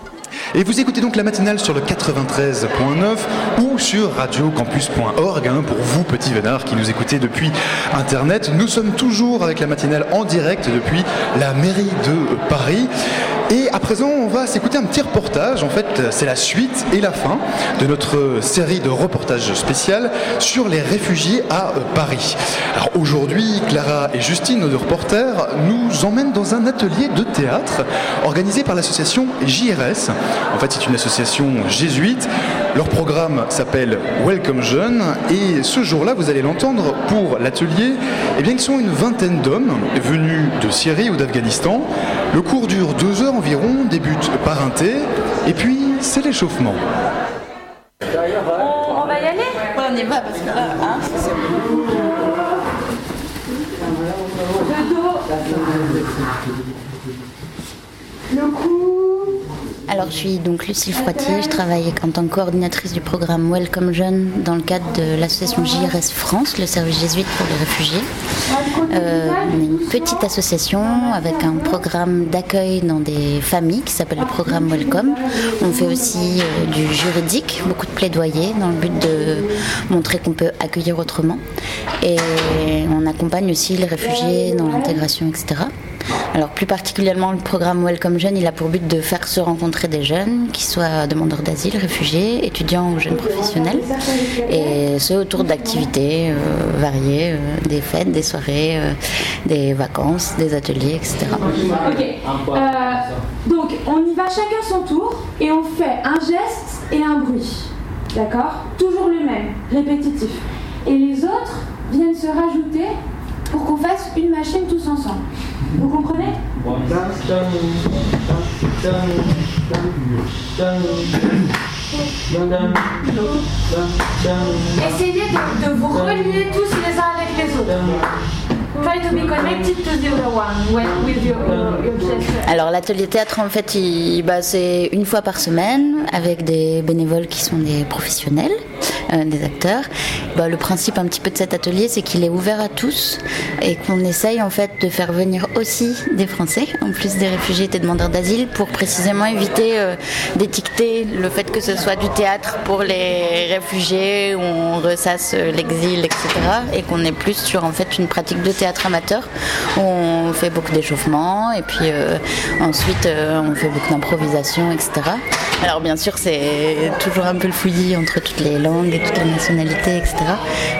Et vous écoutez donc la matinale sur le 93.9 ou sur radiocampus.org hein, pour vous, petits vénards qui nous écoutez depuis Internet. Nous sommes toujours avec la matinale en direct depuis la mairie de Paris. Et à présent, on va s'écouter un petit reportage. En fait, c'est la suite et la fin de notre série de reportages spécial sur les réfugiés à euh, Paris. Alors aujourd'hui, Clara et Justine, nos deux reporters, nous emmènent dans un atelier de théâtre organisé par l'association JRS. En fait, c'est une association jésuite. Leur programme s'appelle Welcome Jeune. Et ce jour-là, vous allez l'entendre pour l'atelier. Eh bien, ils sont une vingtaine d'hommes venus de Syrie ou d'Afghanistan. Le cours dure deux heures environ, débute par un thé, et puis c'est l'échauffement. On, va y aller? On y va parce que là, hein, Le cou. Alors, je suis donc Lucille Froitier, je travaille en tant que coordinatrice du programme Welcome Jeune dans le cadre de l'association JRS France, le service jésuite pour les réfugiés. Euh, on est une petite association avec un programme d'accueil dans des familles qui s'appelle le programme Welcome. On fait aussi euh, du juridique, beaucoup de plaidoyer dans le but de montrer qu'on peut accueillir autrement. Et on accompagne aussi les réfugiés dans l'intégration, etc. Alors plus particulièrement le programme Welcome Jeune, il a pour but de faire se rencontrer des jeunes, qui soient demandeurs d'asile, réfugiés, étudiants ou jeunes professionnels, et ce autour d'activités euh, variées, euh, des fêtes, des soirées, euh, des vacances, des ateliers, etc. Donc, on y va chacun son tour et on fait un geste et un bruit. D'accord? Toujours le même, répétitif. Et les autres viennent se rajouter pour qu'on fasse une machine tous ensemble. Vous comprenez Essayez de, vous relier tous les uns avec les autres. Try to be connected to the other one with your. Alors l'atelier théâtre en fait bah, c'est une fois par semaine avec des bénévoles qui sont des professionnels, euh, des acteurs. Bah, le principe un petit peu de cet atelier c'est qu'il est ouvert à tous et qu'on essaye en fait de faire venir aussi des Français en plus des réfugiés et des demandeurs d'asile pour précisément éviter euh, d'étiqueter le fait que ce soit du théâtre pour les réfugiés où on ressasse l'exil etc et qu'on est plus sur en fait une pratique de théâtre amateur où on fait beaucoup d'échauffement et puis euh, ensuite on fait beaucoup d'improvisation etc. Alors bien sûr c'est toujours un peu le fouillis entre toutes les langues et toutes les nationalités etc.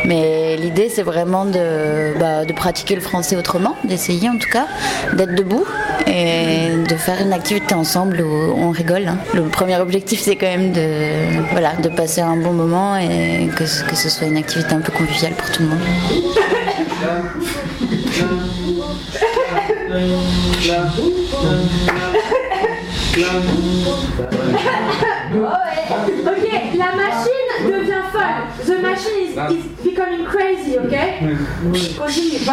Mais l'idée c'est vraiment de, bah, de pratiquer le français autrement, d'essayer en tout cas, d'être debout et de faire une activité ensemble où on rigole. hein. Le premier objectif c'est quand même de, voilà, de passer un bon moment et que, ce- soit une activité un peu conviviale pour tout le monde. (laughs) Ok, la machine devient folle. The machine is, is becoming crazy, ok? Continue. The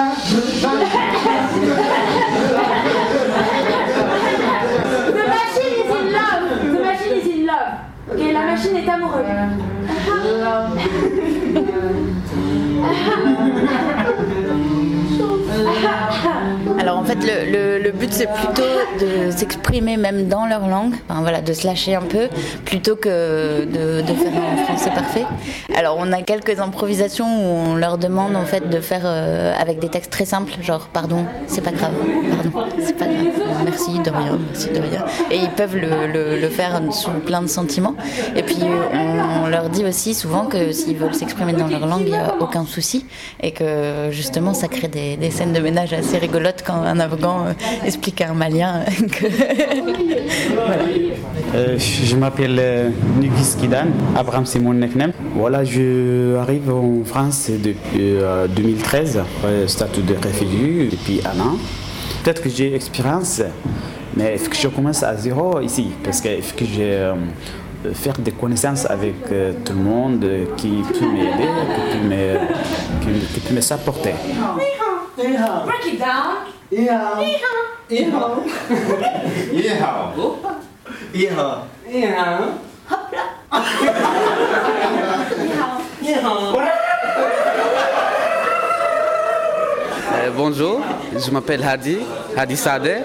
machine is in love. The machine is in love. Ok, la machine est amoureuse. (laughs) (laughs) (laughs) Alors en fait, le, but c'est plutôt de s'exprimer même dans leur langue, voilà, de se lâcher un peu, plutôt que de, de faire un français parfait. Alors on a quelques improvisations où on leur demande en fait de faire euh, avec des textes très simples, genre pardon, c'est pas grave, pardon, c'est pas grave, merci de rien, merci de rien. Et ils peuvent le, faire sous plein de sentiments. Et puis on, on leur dit aussi souvent que s'ils veulent s'exprimer dans leur langue, il n'y a aucun souci, et que justement ça crée des, des scènes de ménage assez rigolotes quand un Afghan euh, explique un Malien que Euh, je m'appelle euh, Nugis Kidan, Abraham c'est mon nickname. Voilà, je arrive en France depuis euh, 2013, euh, statut de réfugié depuis un an. Peut-être que j'ai expérience, mais il faut que je commence à zéro ici, parce qu'il faut que je euh, faire des connaissances avec euh, tout le monde euh, qui peut m'aider, qui peut me, qui peut me supporter. Break it down. Yeehaw. Yeehaw. Yeehaw. Yeehaw. Yeehaw. Hop là. Euh, bonjour, je m'appelle Hadi, Hadi Sadeh.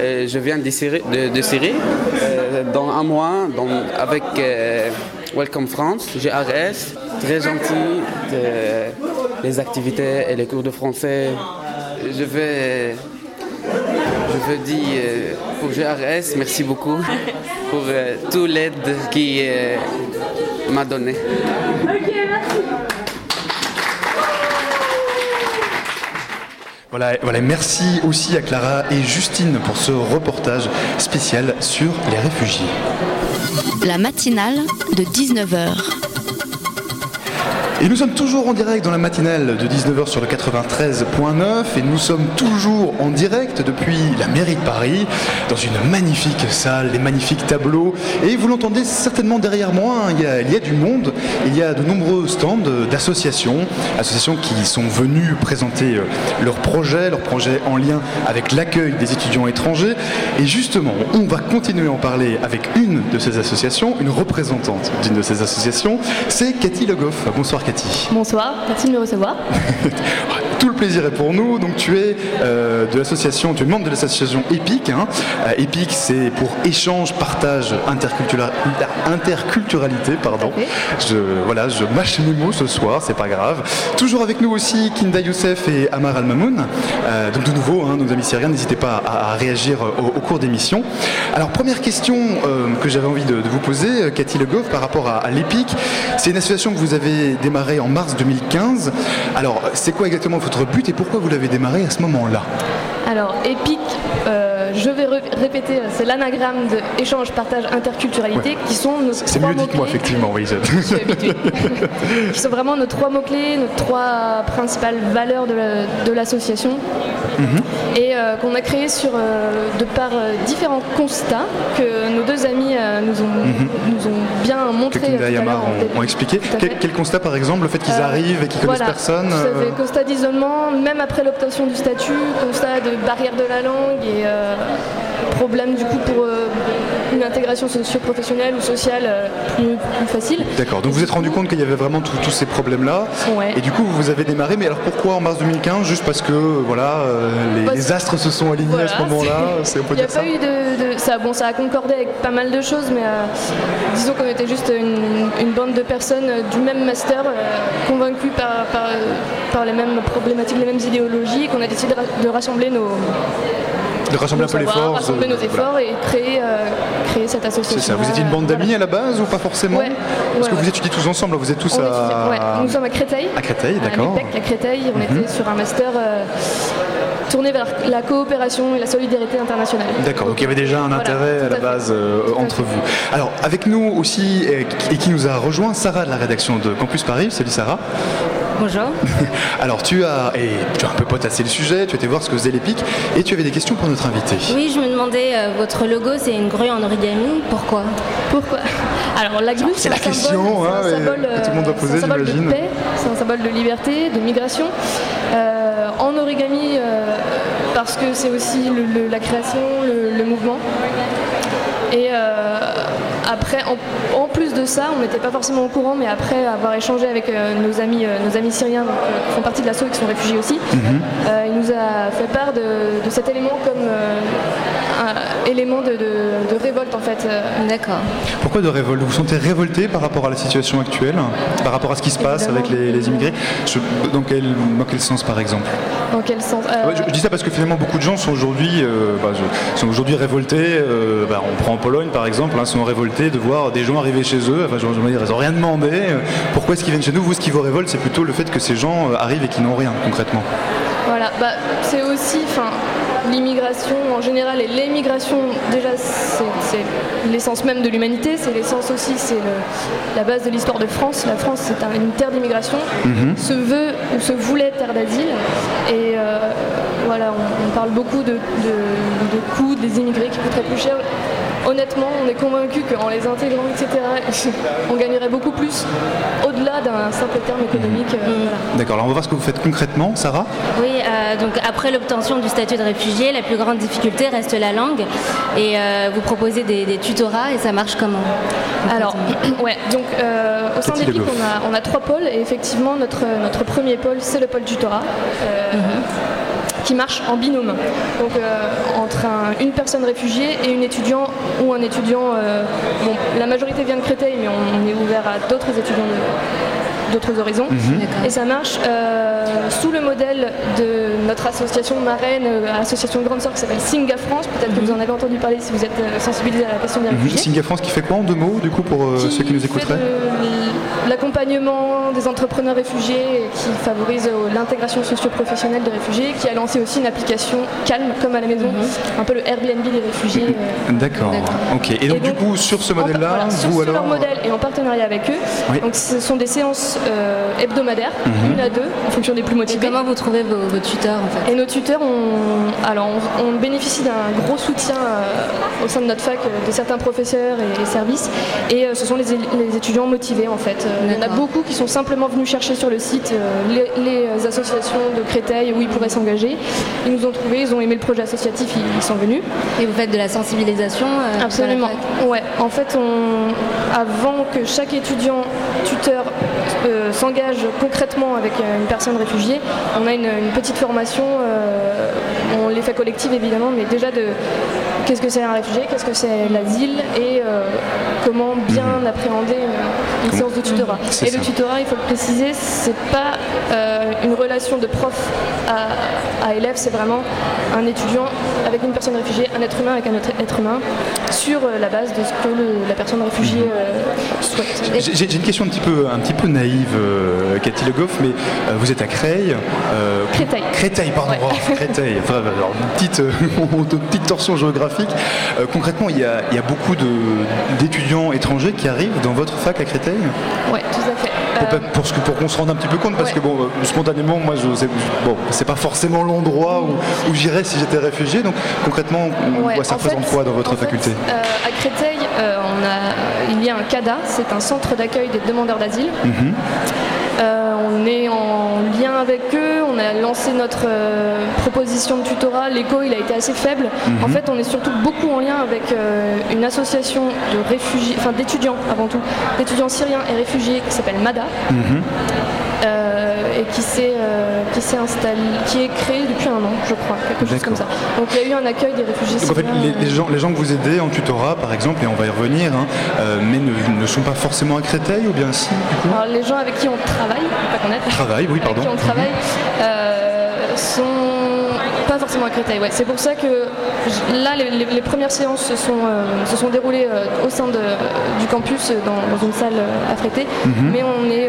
Euh, je viens de Syrie. De, de Syrie. Euh, dans un mois, dans- avec euh, Welcome France, GRS, très gentil. euh, les activités et les cours de français. Je veux, je veux dire euh, pour GRS, merci beaucoup pour euh, toute l'aide qu'il euh, m'a donnée. Voilà, voilà, merci aussi à Clara et Justine pour ce reportage spécial sur les réfugiés. La matinale de 19h. Et nous sommes toujours en direct dans la matinale de 19h sur le 93.9 et nous sommes toujours en direct depuis la mairie de Paris dans une magnifique salle, des magnifiques tableaux et vous l'entendez certainement derrière moi, hein, il, y a, du monde, il y a de nombreux stands d'associations, associations qui sont venues présenter euh, leurs projets, leurs projets en lien avec l'accueil des étudiants étrangers et justement on va continuer à en parler avec une de ces associations, une représentante d'une de ces associations, c'est Cathy Le Goff. Bonsoir Cathy. Bonsoir, merci de me recevoir. (laughs) Tout le plaisir est pour nous. Donc tu es euh, de l'association, tu es membre de l'association EPIC. hein. Euh, EPIC, c'est pour échange, partage, intercultura- interculturalité. Pardon. Je, voilà, je mâche mes mots ce soir, c'est pas grave. Toujours avec nous aussi Kinda Youssef et Amar Al-Mamoun. Euh, donc de nouveau, hein, nos amis syriens, n'hésitez pas à, à réagir au, au cours d'émission. Alors première question que j'avais envie de, de vous poser, Cathy Le Goff, par rapport à, à l'EPIC. C'est une association que vous avez démarrée en mars 2015. Alors c'est quoi exactement votre but et pourquoi vous l'avez démarré à ce moment-là? Alors, EPIC, je vais re- répéter, euh, c'est l'anagramme de échange, partage, interculturalité, qui sont nos C'est trois mieux dit que moi, effectivement, oui. (laughs) (laughs) qui sont vraiment nos trois mots-clés, nos trois principales valeurs de la- de l'association. Mhm. Et euh, qu'on a créé sur, euh, de par euh, différents constats que nos deux amis euh, nous, ont, Mhm. nous ont bien montré. que et tout à Amar l'heure en ont, expliqué. Quel, quel constat, par exemple, le fait qu'ils Euh, arrivent et qu'ils connaissent voilà, personne Ça euh, fait constat d'isolement, même après l'obtention du statut, constat de barrière de la langue et euh, problème du coup pour euh, une intégration socio-professionnelle ou sociale euh, plus, plus facile. D'accord, donc vous vous êtes rendu compte qu'il y avait vraiment tous ces problèmes-là. Ouais. Et du coup, vous avez démarré, mais alors pourquoi en mars 2015 Juste parce que voilà, euh, les, astres se sont alignés à ce moment-là c'est- (laughs) Il n'y a dire ça pas eu de, de- ça. Bon, ça a concordé avec pas mal de choses, mais euh, disons qu'on était juste une, une bande de personnes du même master, euh, convaincues par, par, par les mêmes problématiques, les mêmes idéologies, et qu'on a décidé de rassembler nos, De rassembler un peu les forces. rassembler euh, nos voilà. efforts et créer, euh, créer cette association. C'est ça. Vous étiez une bande d'amis à la base ou pas forcément Ouais, Parce que vous étudiez tous ensemble, vous êtes tous On à. ouais, nous sommes à Créteil. À Créteil, d'accord. À Créteil. On Mhm. était sur un master euh, tourné vers la coopération et la solidarité internationale. D'accord, donc il y avait déjà un Voilà, intérêt à la base euh, entre vous. Alors, avec nous aussi, et, et qui nous a rejoint, Sarah de la rédaction de Campus Paris. Salut Sarah. Bonjour. (laughs) Alors, tu as, et tu as un peu potassé le sujet, tu étais voir ce que faisait l'EPIC, et tu avais des questions pour notre invité. Oui, je me demandais, euh, votre logo, c'est une grue en origami. Pourquoi? Pourquoi? Alors la grue, C'est un la question, symbole- hein, c'est un et symbole, que tout le monde doit euh, poser, c'est un symbole de j'imagine. paix, c'est un symbole de liberté, de migration. Euh, en origami, euh, parce que c'est aussi le- le- la création, le, le mouvement. Et euh, après, en, en plus de ça, on n'était pas forcément au courant, mais après avoir échangé avec euh, nos, amis, euh, nos amis syriens donc, euh, qui font partie de l'assaut et qui sont réfugiés aussi, euh, il nous a fait part de, de cet élément comme un élément de, de- de révolte en fait. D'accord. Pourquoi de révolte? Vous vous sentez révolté par rapport à la situation actuelle Par rapport à ce qui se passe avec les, les immigrés? Je- dans, quel, dans quel sens par exemple? Dans quel sens Euh, Ouais, je, je dis ça parce que finalement beaucoup de gens sont aujourd'hui euh, bah, sont aujourd'hui révoltés. euh, bah, on prend en Pologne par exemple, hein, sont révoltés de voir des gens arriver chez eux. Enfin, je, je veux dire, ils n'ont rien demandé. euh, Pourquoi est-ce qu'ils viennent chez nous? Vous, ce qui vous révolte, c'est plutôt le fait que ces gens euh, arrivent et qu'ils n'ont rien concrètement. Voilà, bah, c'est aussi, enfin, l'immigration en général et l'émigration, déjà, c'est l'essence même de l'humanité, c'est l'essence aussi, c'est le- la base de l'histoire de France. La France, c'est un- une terre d'immigration, Mhm. se veut ou se voulait terre d'asile. Et euh, voilà, on, on parle beaucoup de, de, de coûts des immigrés qui coûteraient plus cher. Honnêtement, on est convaincu qu'en les intégrant, etc., (laughs) on gagnerait beaucoup plus au-delà d'un simple terme économique. euh, voilà. D'accord, alors on va voir ce que vous faites concrètement, Sarah. Oui, euh, donc après l'obtention du statut de réfugié, la plus grande difficulté reste la langue. Et euh, vous proposez des, des tutorats et ça marche comment Alors, (clears throat) ouais, donc euh, au sein d'EPIC, on a, on a trois pôles et effectivement, notre, notre premier pôle, c'est le pôle tutorat. euh, qui marche en binôme. Donc euh, entre un- une personne réfugiée et une étudiant ou un étudiant. euh, bon, la majorité vient de Créteil, mais on, on est ouvert à d'autres étudiants de- d'autres horizons. Mhm. Et ça marche euh, sous le modèle de notre association marraine, association Grande Sœur qui s'appelle Singa France. Peut-être que vous en avez entendu parler si vous êtes sensibilisé à la question des réfugiés. Singa France qui fait quoi en deux mots, du coup, pour euh, ceux qui nous fait écouteraient? de l'accompagnement des entrepreneurs réfugiés et qui favorise euh, l'intégration socio-professionnelle des réfugiés, qui a lancé aussi une application calme comme à la maison, un peu le Airbnb des réfugiés. euh, D'accord, ok. Et donc, du coup, sur ce modèle-là, voilà, sur, vous sur leur alors modèle et en partenariat avec eux. Oui. Donc ce sont des séances euh, hebdomadaires, Mhm. une à deux, en fonction des plus motivés. comment vous trouvez vos, vos tuteurs en fait? Et nos tuteurs, on, alors on, on bénéficie d'un gros soutien euh, au sein de notre fac de certains professeurs et, et services. Et ce sont les étudiants motivés en fait. Euh, il y en a beaucoup qui sont simplement venus chercher sur le site euh, les, les associations de Créteil où ils pourraient s'engager. Ils nous ont trouvés, ils ont aimé le projet associatif, ils, ils sont venus. Et vous faites de la sensibilisation euh, Absolument. Ouais. En fait, on, avant que chaque étudiant tuteur euh, s'engage concrètement avec euh, une personne réfugiée, on a une, une petite formation. euh, on les fait collectives évidemment, mais déjà de qu'est-ce que c'est un réfugié, qu'est-ce que c'est l'asile et euh, comment bien appréhender une, une séance de tutorat. Et le tutorat, il faut le préciser, c'est pas euh, une relation de prof à, à élève, c'est vraiment un étudiant avec une personne réfugiée, un être humain avec un autre être humain, sur euh, la base de ce que le- la personne réfugiée euh, souhaite. Et- J'ai une question un petit peu, un petit peu naïve, euh, Cathy Le Goff, mais euh, vous êtes à Creil. euh, Créteil. Créteil, pardon. oh, Créteil. Enfin, alors, une petite, euh, (laughs) une petite torsion géographique. Euh, concrètement, il y a, il y a beaucoup d'étudiants étrangers qui arrivent dans votre fac à Créteil Ouais, tout à fait. pour, Euh, pas- pour, ce que- pour qu'on se rende un petit peu compte, parce que bon, euh, spontanément, moi, je, c'est, bon, c'est pas forcément l'endroit où, où j'irais si j'étais réfugié. Donc, concrètement, Ouais, ça en représente quoi dans votre fait, faculté euh, à Créteil, euh, on a, il y a un CADA, c'est un centre d'accueil des demandeurs d'asile. Mhm. On est en lien avec eux, on a lancé notre euh, proposition de tutorat, l'écho il a été assez faible. Mhm. En fait on est surtout beaucoup en lien avec euh, une association de réfugiés, enfin d'étudiants avant tout, d'étudiants syriens et réfugiés qui s'appelle MADA. Mhm. euh, et qui s'est euh, qui s'est installé, qui est créé depuis un an, je crois, quelque chose comme ça. Donc il y a eu un accueil des réfugiés Donc en fait, les, les gens, les gens que vous aidez en tutorat, par exemple, et on va y revenir, hein, euh, mais ne, ne sont pas forcément à Créteil ou bien si, du coup? Alors les gens avec qui on travaille, pas connaître, Travail, oui, pardon. avec qui on travaille, euh, sont pas forcément à Créteil. Ouais. C'est pour ça que là, les, les- les premières séances se sont, euh, se sont déroulées euh, au sein de- du campus, euh, dans, dans une salle affrétée, Mhm. mais on, est,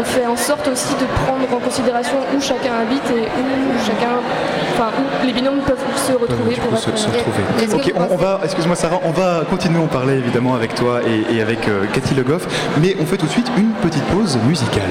on fait en sorte aussi de prendre en considération où chacun habite et où chacun, enfin où les binômes peuvent se retrouver pour se, se retrouver. On, on va, excuse-moi Sarah, on va continuer à en parler évidemment avec toi et, et avec Cathy Le Goff, mais on fait tout de suite une petite pause musicale.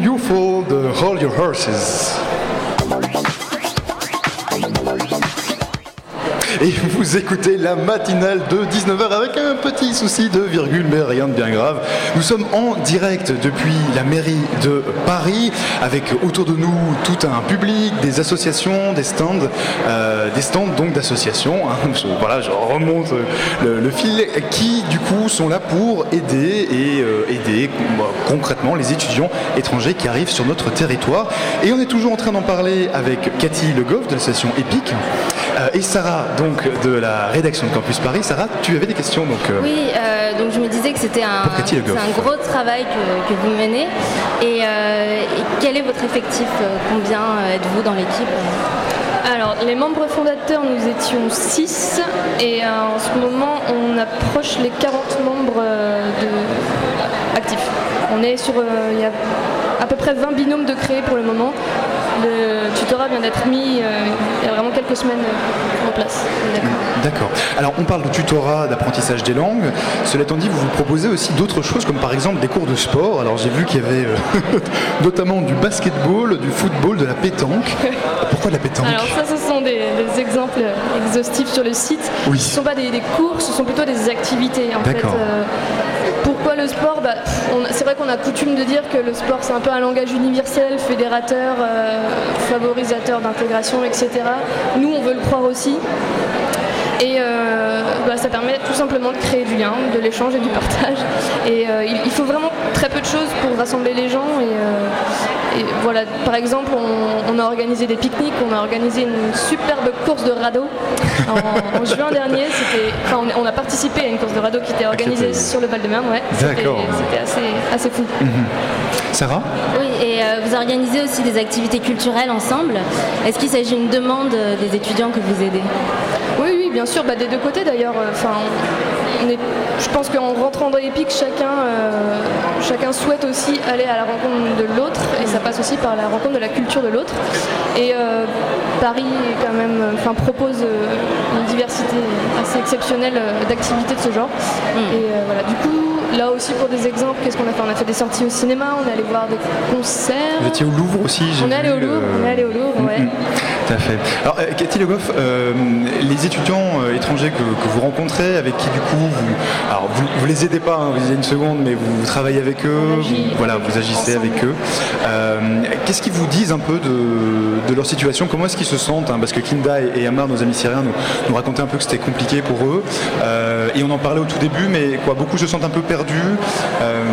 You Fall de uh, Hold Your Horses. Et vous écoutez la matinale de 19h avec un petit souci de virgule, mais rien de bien grave. Nous sommes en direct depuis la mairie de Paris, avec autour de nous tout un public, des associations, des stands, euh, des stands donc d'associations. hein. Voilà, je remonte le, le fil, qui du coup sont là pour aider et euh, aider bah, concrètement les étudiants étrangers qui arrivent sur notre territoire. Et on est toujours en train d'en parler avec Cathy Le Goff de l'association EPIC euh, et Sarah donc de la rédaction de Campus Paris. Sarah, tu avais des questions donc. euh, Oui, euh, donc je me disais que c'était un, gros travail que, que vous menez. Et, euh, et quel est votre effectif Combien êtes-vous dans l'équipe Alors, les membres fondateurs, nous étions 6 et euh, en ce moment, on approche les 40 membres euh, de... actifs. On est sur. euh, Il y a à peu près 20 binômes de créés pour le moment. Le tutorat vient d'être mis euh, il y a vraiment quelques semaines euh, en place. D'accord. Alors on parle de tutorat, d'apprentissage des langues. Cela étant dit, vous vous proposez aussi d'autres choses comme par exemple des cours de sport. Alors j'ai vu qu'il y avait euh, (laughs) notamment du basketball, du football, de la pétanque. (laughs) Pourquoi de la pétanque? Alors ça, des, des exemples exhaustifs sur le site. Oui. Ce ne sont pas des, des cours, ce sont plutôt des activités. En fait. Euh, pourquoi le sport? Bah, C'est vrai qu'on a coutume de dire que le sport c'est un peu un langage universel, fédérateur, euh, favorisateur d'intégration, etc. Nous, on veut le croire aussi. Et euh, bah, ça permet tout simplement de créer du lien, de l'échange et du partage. Et euh, il, il faut vraiment très peu de choses pour rassembler les gens. Et, euh, et voilà, par exemple, on, on a organisé des pique-niques, on a organisé une superbe course de radeau en, en juin dernier. Enfin, on, on a participé à une course de radeau qui était organisée sur le Val-de-Marne. Ouais, D'accord. C'était assez, assez fou. Mhm. Sarah? Oui, et euh, vous organisez aussi des activités culturelles ensemble. Est-ce qu'il s'agit d'une demande euh, des étudiants que vous aidez? Oui, oui, bien sûr, bah, des deux côtés d'ailleurs. euh, Enfin, on est, je pense qu'en rentrant dans Epic, chacun, euh, chacun souhaite aussi aller à la rencontre de l'autre, et ça passe aussi par la rencontre de la culture de l'autre. Et euh, Paris quand même, enfin, propose une diversité assez exceptionnelle d'activités de ce genre. Et euh, voilà, du coup, là aussi pour des exemples, qu'est-ce qu'on a fait? On a fait des sorties au cinéma, on est allé voir des concerts. Vous étiez au Louvre aussi j'ai On est allé au Louvre, euh, on est allé au Louvre, ouais. Tout à fait. Alors, euh, Cathy Le Goff, euh, les étudiants euh, étrangers que, que vous rencontrez, avec qui du coup, vous, alors vous, vous les aidez pas, hein, vous disiez une seconde, mais vous, travaillez avec eux, vous, voilà, vous agissez avec eux. Euh, Qu'est-ce qu'ils vous disent un peu de, de leur situation? Comment est-ce qu'ils se sentent hein? Parce que Kinda et, et Amar, nos amis syriens, nous, nous racontaient un peu que c'était compliqué pour eux. Euh, et on en parlait au tout début, mais quoi, beaucoup se sentent un peu perdus euh,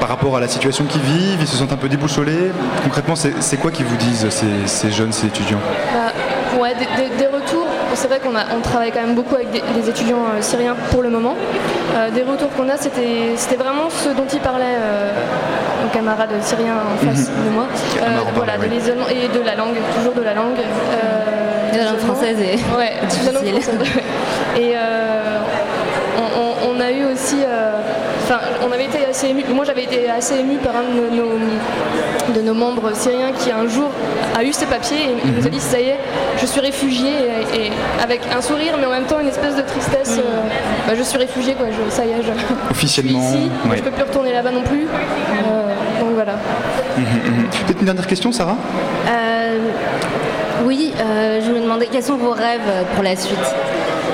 par rapport à la situation qu'ils vivent, ils se sentent un peu déboussolés. Concrètement, c'est quoi qu'ils vous disent, ces, ces jeunes, ces étudiants Bah, ouais, des, des- des retours. C'est vrai qu'on a- on travaille quand même beaucoup avec des, des étudiants euh, syriens pour le moment. Euh, des retours qu'on a, c'était c'était vraiment ce dont il parlait, euh, mon camarade syrien en face Mhm. de moi. Euh, en voilà, de oui. l'isolement et de la langue, toujours de la langue. Euh, De la langue française est Ouais, de la langue française. Et Enfin, on avait été assez ému. Moi, j'avais été assez ému par un de nos, de nos membres syriens qui un jour a eu ses papiers et il nous a dit ça y est, je suis réfugié et, et avec un sourire, mais en même temps une espèce de tristesse. euh, bah, je suis réfugié, quoi. Je, ça y est, je, Officiellement, je suis ici, ouais. je peux plus retourner là-bas non plus. Euh, donc voilà. Mhm, mhm. Peut-être une dernière question, Sarah? Euh, Oui, euh, je me demandais quels sont vos rêves pour la suite?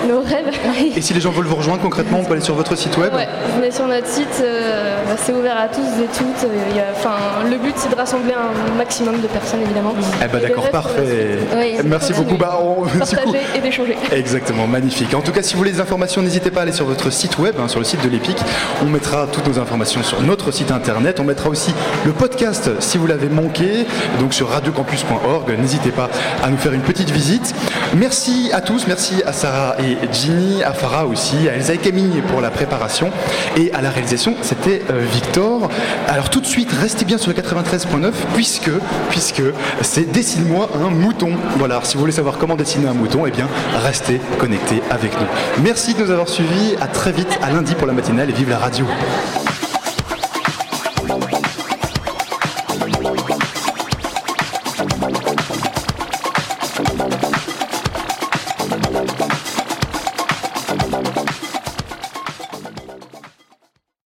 Nos rêves. Et si les gens veulent vous rejoindre concrètement, on peut aller sur votre site web Ouais, venez sur notre site, euh, bah, c'est ouvert à tous et toutes. euh, il y a- enfin, le but c'est de rassembler un maximum de personnes évidemment. Eh ben d'accord, parfait. euh, oui, Merci beaucoup. Bah, on- (laughs) du coup- Partager et d'échanger. Exactement, magnifique. En tout cas, si vous voulez des informations, n'hésitez pas à aller sur votre site web, hein, sur le site de l'EPIC. On mettra toutes nos informations sur notre site internet. On mettra aussi le podcast si vous l'avez manqué, donc sur radiocampus.org. N'hésitez pas à nous faire une petite visite. Merci à tous, merci à Sarah et Ginny, à Farah aussi, à Elsa et Camille pour la préparation et à la réalisation. C'était euh, Victor. Alors tout de suite, restez bien sur le 93.9 puisque, c'est Dessine-moi un mouton. Voilà, si vous voulez savoir comment dessiner un mouton, eh bien restez connectés avec nous. Merci de nous avoir suivis. À très vite, à lundi pour la matinale et vive la radio.